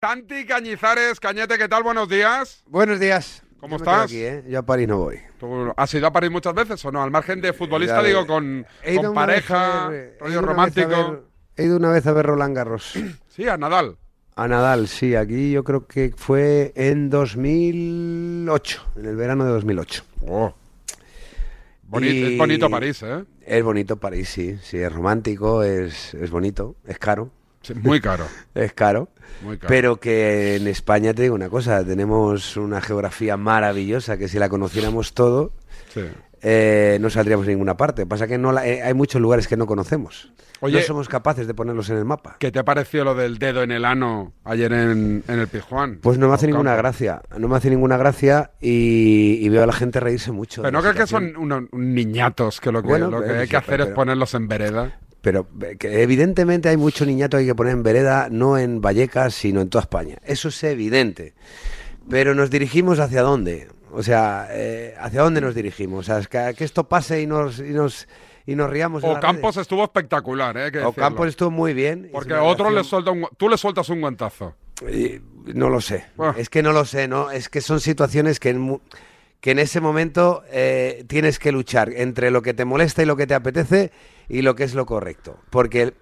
Santi Cañizares, Cañete, ¿qué tal? Buenos días. Buenos días. ¿Cómo Yo estás? Aquí, ¿eh? Yo a París no voy. ¿Tú has ido a París muchas veces o no? Al margen de futbolista, digo, con, pareja, ver- rollo romántico. ver- he ido una vez a ver Roland Garros. Sí, a Nadal. A Nadal, sí. Aquí yo creo que fue en 2008, en el verano de 2008. Oh. Boni- Y- Es bonito París, ¿eh? Es bonito París, sí. Sí, es romántico, es, es bonito, es caro. Muy caro. Es caro. Muy caro. Pero que en España te digo una cosa, tenemos una geografía maravillosa que si la conociéramos todo, Sí. eh, no saldríamos a ninguna parte. Pasa que no la- eh, hay muchos lugares que no conocemos. Oye- no somos capaces de ponerlos en el mapa. ¿Qué te pareció lo del dedo en el ano ayer en, en el Pizjuán? Pues no me hace ninguna gracia, no me hace ninguna gracia y, y veo a la gente reírse mucho. de Pero no crees que son unos niñatos que lo que, Bueno, lo que pero hay que hacer es ponerlos en vereda? Pero eh, que evidentemente hay mucho niñato que hay que poner en vereda, no en Vallecas, sino en toda España. Eso es evidente. Pero nos dirigimos hacia dónde? O sea, eh, ¿hacia dónde nos dirigimos? O sea, es que, que esto pase y nos, y nos, y nos riamos. Ocampos estuvo espectacular, ¿eh? Que Ocampos estuvo muy bien. Porque una otro le suelta un, tú le sueltas un guantazo. Y no lo sé. Ah. Es que no lo sé, ¿no? Es que son situaciones que en, que en ese momento eh, tienes que luchar entre lo que te molesta y lo que te apetece y lo que es lo correcto. Porque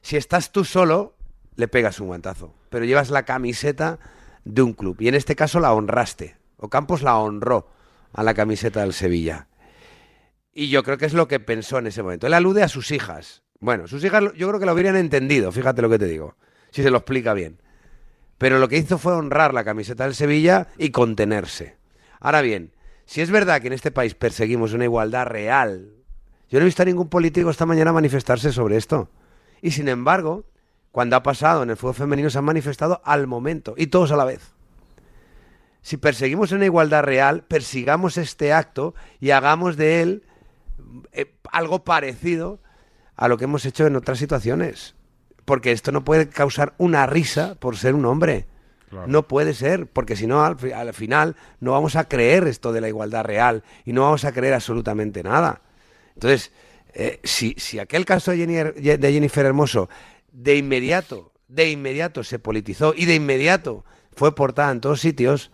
si estás tú solo, le pegas un guantazo. Pero llevas la camiseta de un club. Y en este caso la honraste. Ocampos la honró a la camiseta del Sevilla. Y yo creo que es lo que pensó en ese momento. Él alude a sus hijas. Bueno, sus hijas yo creo que lo habrían entendido, fíjate lo que te digo. Si se lo explica bien pero lo que hizo fue honrar la camiseta del Sevilla y contenerse. Ahora bien, si es verdad que en este país perseguimos una igualdad real, yo no he visto a ningún político esta mañana manifestarse sobre esto. Y sin embargo, cuando ha pasado en el fútbol femenino se han manifestado al momento y todos a la vez. Si perseguimos una igualdad real, persigamos este acto y hagamos de él eh, algo parecido a lo que hemos hecho en otras situaciones. Porque esto no puede causar una risa por ser un hombre. No puede ser, porque si no, al, al final no vamos a creer esto de la igualdad real y no vamos a creer absolutamente nada. Entonces, eh, si, si aquel caso de, de Jennifer Hermoso de inmediato, de inmediato se politizó y de inmediato fue portada en todos sitios,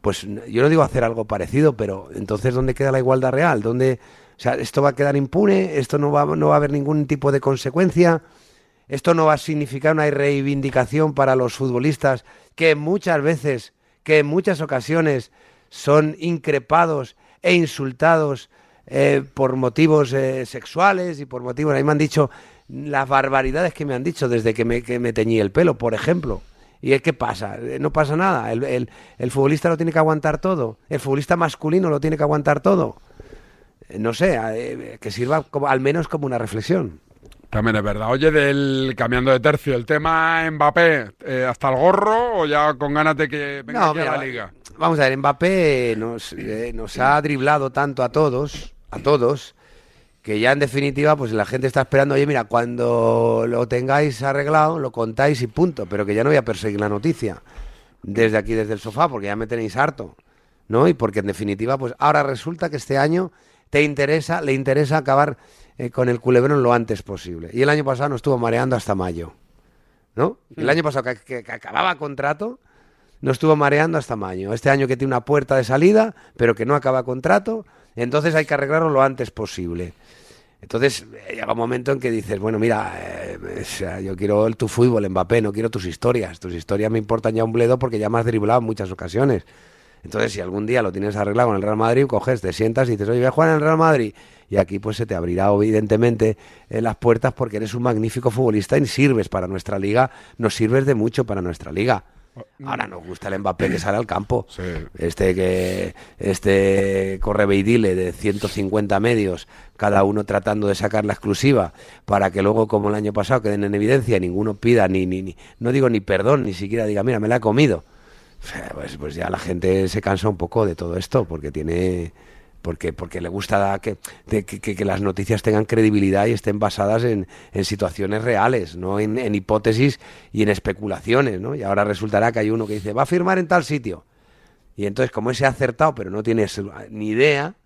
pues yo no digo hacer algo parecido, pero entonces ¿dónde queda la igualdad real? ¿Dónde, o sea, esto va a quedar impune, esto no va, no va a haber ningún tipo de consecuencia, esto no va a significar una reivindicación para los futbolistas que muchas veces, que en muchas ocasiones son increpados e insultados eh, por motivos eh, sexuales y por motivos, a mí me han dicho las barbaridades que me han dicho desde que me, teñí el pelo, por ejemplo. ¿Y qué pasa? Eh, No pasa nada. El, el- futbolista lo tiene que aguantar todo. El futbolista masculino lo tiene que aguantar todo. Eh, No sé, que sirva como, al menos como una reflexión. También es verdad. Oye, del cambiando de tercio, el tema Mbappé, eh, ¿hasta el gorro o ya con ganas de que venga No, aquí a la liga? Vamos a ver, Mbappé nos, eh, nos ha driblado tanto a todos, a todos, que ya en definitiva, pues la gente está esperando, oye, mira, cuando lo tengáis arreglado, lo contáis y punto, pero que ya no voy a perseguir la noticia desde aquí, desde el sofá, porque ya me tenéis harto, ¿no? Y porque en definitiva, pues ahora resulta que este año te interesa, le interesa acabar eh, con el culebrón lo antes posible. Y el año pasado nos estuvo mareando hasta mayo, ¿no? El año pasado que, que- que acababa contrato, nos estuvo mareando hasta mayo. Este año que tiene una puerta de salida, pero que no acaba contrato, entonces hay que arreglarlo lo antes posible. Entonces eh, llega un momento en que dices, bueno, mira, eh, o sea, yo quiero el, tu fútbol, Mbappé, no quiero tus historias. Tus historias me importan ya un bledo porque ya me has driblado en muchas ocasiones. Entonces, si algún día lo tienes arreglado con el Real Madrid, coges, te sientas y dices, oye, voy a jugar en el Real Madrid. Y aquí pues se te abrirá evidentemente eh, las puertas porque eres un magnífico futbolista y sirves para nuestra liga, nos sirves de mucho para nuestra liga. Ahora nos gusta el Mbappé que sale al campo. Sí. Este que este corre beidile de 150 medios, cada uno tratando de sacar la exclusiva para que luego como el año pasado queden en evidencia, ninguno pida ni ni, ni no digo ni perdón, ni siquiera diga, mira, me la he comido. Pues, pues ya la gente se cansa un poco de todo esto porque tiene porque porque le gusta que, que, que- las noticias tengan credibilidad y estén basadas en, en situaciones reales, no en, en hipótesis y en especulaciones, ¿no? Y ahora resultará que hay uno que dice, va a firmar en tal sitio. Y entonces, como ese ha acertado, pero no tienes ni idea,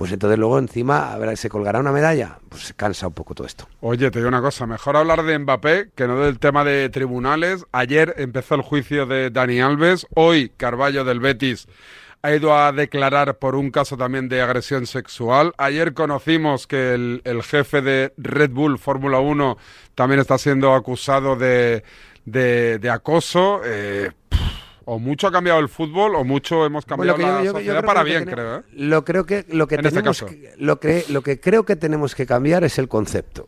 pues entonces luego encima se colgará una medalla, pues se cansa un poco todo esto. Oye, te digo una cosa, mejor hablar de Mbappé que no del tema de tribunales. Ayer empezó el juicio de Dani Alves, hoy Carballo del Betis ha ido a declarar por un caso también de agresión sexual. Ayer conocimos que el, el jefe de Red Bull Fórmula 1 también está siendo acusado de, de, de acoso. Eh, o mucho ha cambiado el fútbol o mucho hemos cambiado Bueno, la yo- yo- sociedad creo para bien, creo. ¿eh? Lo creo que lo que En este tenemos caso. que- lo que lo que creo que tenemos que cambiar es el concepto.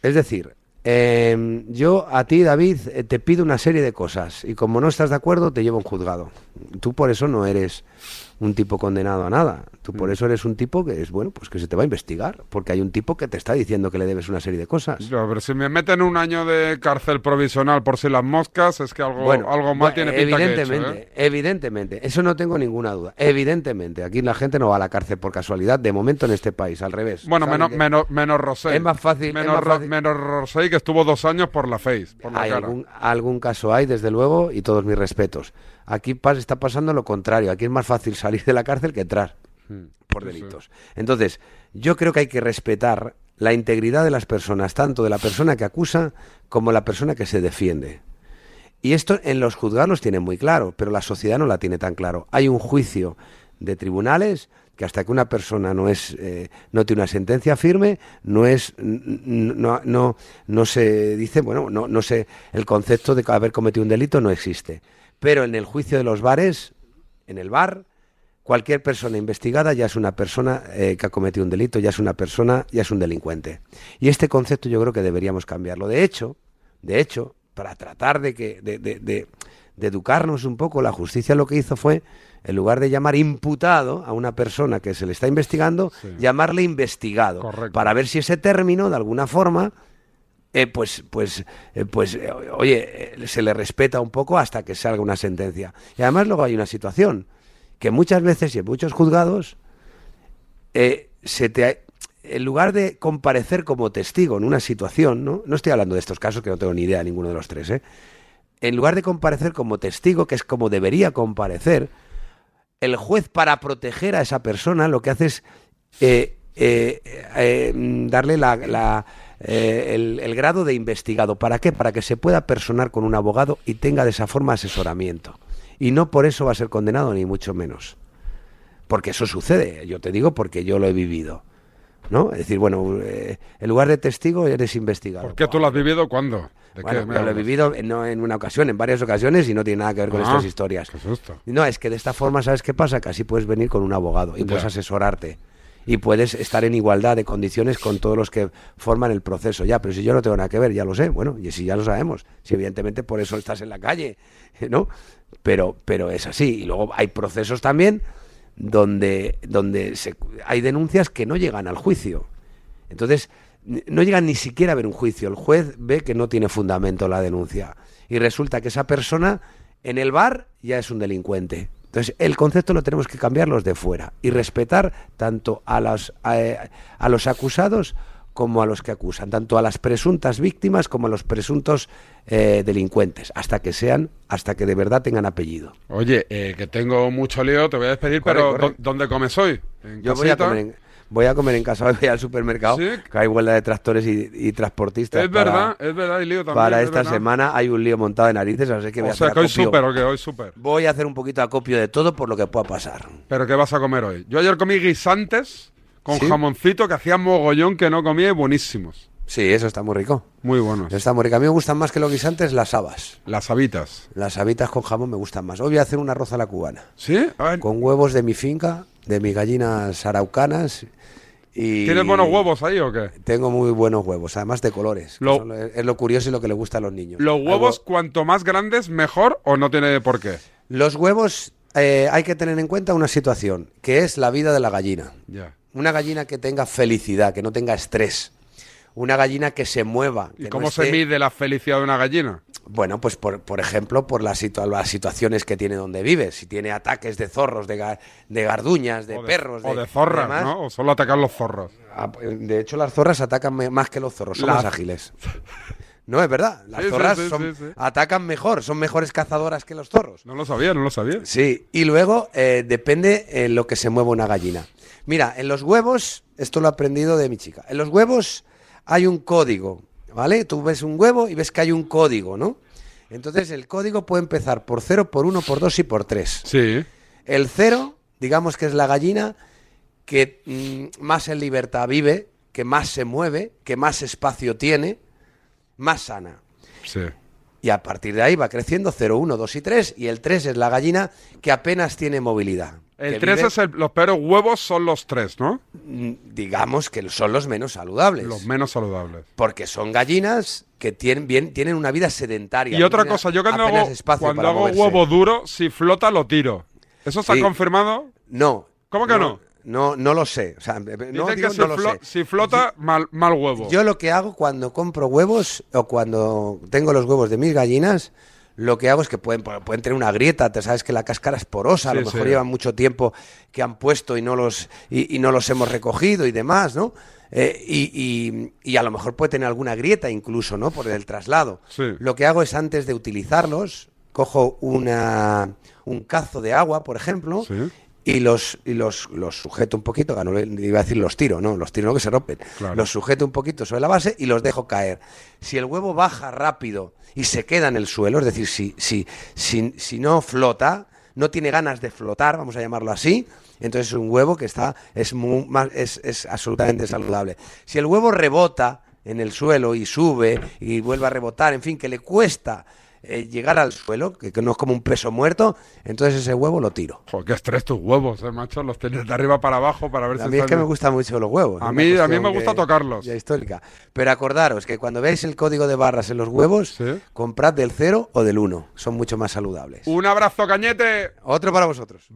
Es decir, eh, yo a ti David eh, te pido una serie de cosas y como no estás de acuerdo te llevo a un juzgado. Tú por eso no eres un tipo condenado a nada. Tú Mm. por eso eres un tipo que es bueno, pues que se te va a investigar, porque hay un tipo que te está diciendo que le debes una serie de cosas. Yo, pero si me meten un año de cárcel provisional por si las moscas, es que algo, algo mal bueno, tiene pinta que he hecho, evidentemente, ¿eh? evidentemente, eso no tengo ninguna duda. Evidentemente, aquí la gente no va a la cárcel por casualidad, de momento en este país, al revés. Bueno, menos, menos, menos Rosell. Es más fácil- es Menos, más Ro- fácil. menos Rosell, que estuvo dos años por la face, por la hay cara. algún, algún caso hay, desde luego, y todos mis respetos. Aquí está pasando lo contrario. Aquí es más fácil salir de la cárcel que entrar por Hmm. Sí, sí. delitos. Entonces, yo creo que hay que respetar la integridad de las personas, tanto de la persona que acusa como la persona que se defiende. Y esto en los juzgados los tienen muy claro, pero la sociedad no la tiene tan claro. Hay un juicio de tribunales que hasta que una persona no es eh, no tiene una sentencia firme, no es no, no, no se dice, bueno, no, no sé, el concepto de haber cometido un delito no existe. Pero en el juicio de los bares, en el bar, cualquier persona investigada ya es una persona eh, que ha cometido un delito, ya es una persona, ya es un delincuente. Y este concepto yo creo que deberíamos cambiarlo. De hecho, de hecho, para tratar de que de- de- de educarnos un poco, la justicia lo que hizo fue, en lugar de llamar imputado a una persona que se le está investigando, Sí. llamarle investigado, Correcto. para ver si ese término, de alguna forma, eh, pues, pues, eh, pues, eh, oye, se le respeta un poco hasta que salga una sentencia. Y además luego hay una situación que muchas veces y en muchos juzgados, se te, en lugar de comparecer como testigo en una situación, ¿no? no estoy hablando de estos casos que no tengo ni idea de ninguno de los tres, ¿eh? en lugar de comparecer como testigo, que es como debería comparecer, el juez para proteger a esa persona lo que hace es eh, eh, eh, mm, darle el, el grado de investigado. ¿Para qué? Para que se pueda personar con un abogado y tenga de esa forma asesoramiento. Y no por eso va a ser condenado, ni mucho menos. Porque eso sucede, yo te digo porque yo lo he vivido. ¿No? Es decir, bueno, eh, en lugar de testigo eres investigado. ¿Por qué tú lo has vivido cuándo? ¿De Bueno, qué me yo lo he vivido eh, no en una ocasión, en varias ocasiones y no tiene nada que ver con Ah, estas historias. qué susto. No, es que de esta forma, ¿sabes qué pasa? Que así puedes venir con un abogado y Ya. puedes asesorarte. Y puedes estar en igualdad de condiciones con todos los que forman el proceso. Ya, pero si yo no tengo nada que ver, ya lo sé. Bueno, y si ya lo sabemos. Si evidentemente por eso estás en la calle, ¿no? Pero, pero es así. Y luego hay procesos también donde, donde se- hay denuncias que no llegan al juicio. Entonces, no llegan ni siquiera a ver un juicio. El juez ve que no tiene fundamento la denuncia. Y resulta que esa persona en el bar ya es un delincuente. Entonces, el concepto lo tenemos que cambiar los de fuera y respetar tanto a los, a, a los acusados como a los que acusan, tanto a las presuntas víctimas como a los presuntos eh, delincuentes, hasta que sean, hasta que de verdad tengan apellido. Oye, eh, que tengo mucho lío, te voy a despedir, Corre, pero corre. ¿dó- ¿dónde comes hoy? ¿En Yo voy a comer en, voy a comer en casa, hoy voy al supermercado, ¿Sí? que hay huelga de tractores y, y transportistas. Es para- verdad, es verdad, hay lío también. Para es esta verdad. semana hay un lío montado de narices, así que voy a sea, hacer que hoy súper, o que hoy súper. Voy a hacer un poquito de acopio de todo por lo que pueda pasar. ¿Pero qué vas a comer hoy? Yo ayer comí guisantes con ¿Sí? jamoncito que hacía mogollón que no comía y buenísimos. Sí, eso está muy rico. Muy buenos. Está muy rico. A mí me gustan más que los guisantes las habas. Las habitas. Las habitas con jamón me gustan más. Hoy voy a hacer un arroz a la cubana. ¿Sí? A ver, Con huevos de mi finca, de mis gallinas araucanas. Y ¿Tienes buenos huevos ahí o qué? Tengo muy buenos huevos, además de colores. Lo- son es lo curioso y lo que le gusta a los niños. ¿Los huevos hue- cuanto más grandes mejor o no tiene por qué? Los huevos eh, hay que tener en cuenta una situación, que es la vida de la gallina. Ya. Una gallina que tenga felicidad, que no tenga estrés. Una gallina que se mueva. ¿Y no cómo se mide la felicidad de una gallina? Bueno, pues por, por ejemplo, por las, situa- las situaciones que tiene donde vive. Si tiene ataques de zorros, de, ga- de garduñas, de, o de, perros. o de zorras, demás. ¿no? O solo atacan los zorros. Ah, De hecho, las zorras atacan más que los zorros, son más ágiles. No, es verdad. Las Sí, zorras sí, son- sí. atacan mejor, son mejores cazadoras que los zorros. No lo sabía, no lo sabía. Sí, y luego eh, depende en lo que se mueva una gallina. Mira, en los huevos, esto lo he aprendido de mi chica, en los huevos hay un código, ¿vale? Tú ves un huevo y ves que hay un código, ¿no? Entonces el código puede empezar por 0, por 1, por 2 y por 3. Sí. El 0, digamos que es la gallina que mm, más en libertad vive, que más se mueve, que más espacio tiene, más sana. Sí. Y a partir de ahí va creciendo 0, 1, 2 y 3. Y el 3 es la gallina que apenas tiene movilidad. El que 3 vive, es el, los peores huevos son los 3, ¿no? mm, Digamos que son los menos saludables. Los menos saludables. porque son gallinas que tienen, bien, tienen una vida sedentaria. Y otra cosa, yo cuando hago, cuando hago moverse. huevo duro, si flota lo tiro. ¿Eso está Sí. confirmado? No. ¿Cómo que no? No, no lo sé. O sea, no, Dicen digo, que si, no lo flo- sé. si flota, mal, mal huevo. Yo lo que hago cuando compro huevos o cuando tengo los huevos de mis gallinas, lo que hago es que pueden, pueden tener una grieta, te sabes que la cáscara es porosa, a lo mejor sí. llevan mucho tiempo que han puesto y no los, y, y no los hemos recogido y demás, ¿no? Eh, y, y- y a lo mejor puede tener alguna grieta incluso, ¿no? Por el traslado. Sí. Lo que hago es antes de utilizarlos, cojo una, un cazo de agua, por ejemplo. Y los y los, los sujeto un poquito, le- iba a decir los tiro, no, los tiro no que se rompen. Claro. Los sujeto un poquito sobre la base y los dejo caer. Si el huevo baja rápido y se queda en el suelo, es decir, si, si, si, si no flota, no tiene ganas de flotar, vamos a llamarlo así, entonces es un huevo que está, es, es, es absolutamente saludable. Si el huevo rebota en el suelo y sube y vuelve a rebotar, en fin, que le cuesta eh, llegar al suelo, que, que no es como un peso muerto, entonces ese huevo lo tiro. Joder, qué estrés tus huevos, eh, macho. Los tienes de arriba para abajo para ver A si mí es que me gustan mucho los huevos. A mí- a mí me gusta que- tocarlos. ya histórica. Pero acordaros que cuando veáis el código de barras en los huevos, Sí. comprad del 0 o del 1. Son mucho más saludables. Un abrazo, cañete. Otro para vosotros.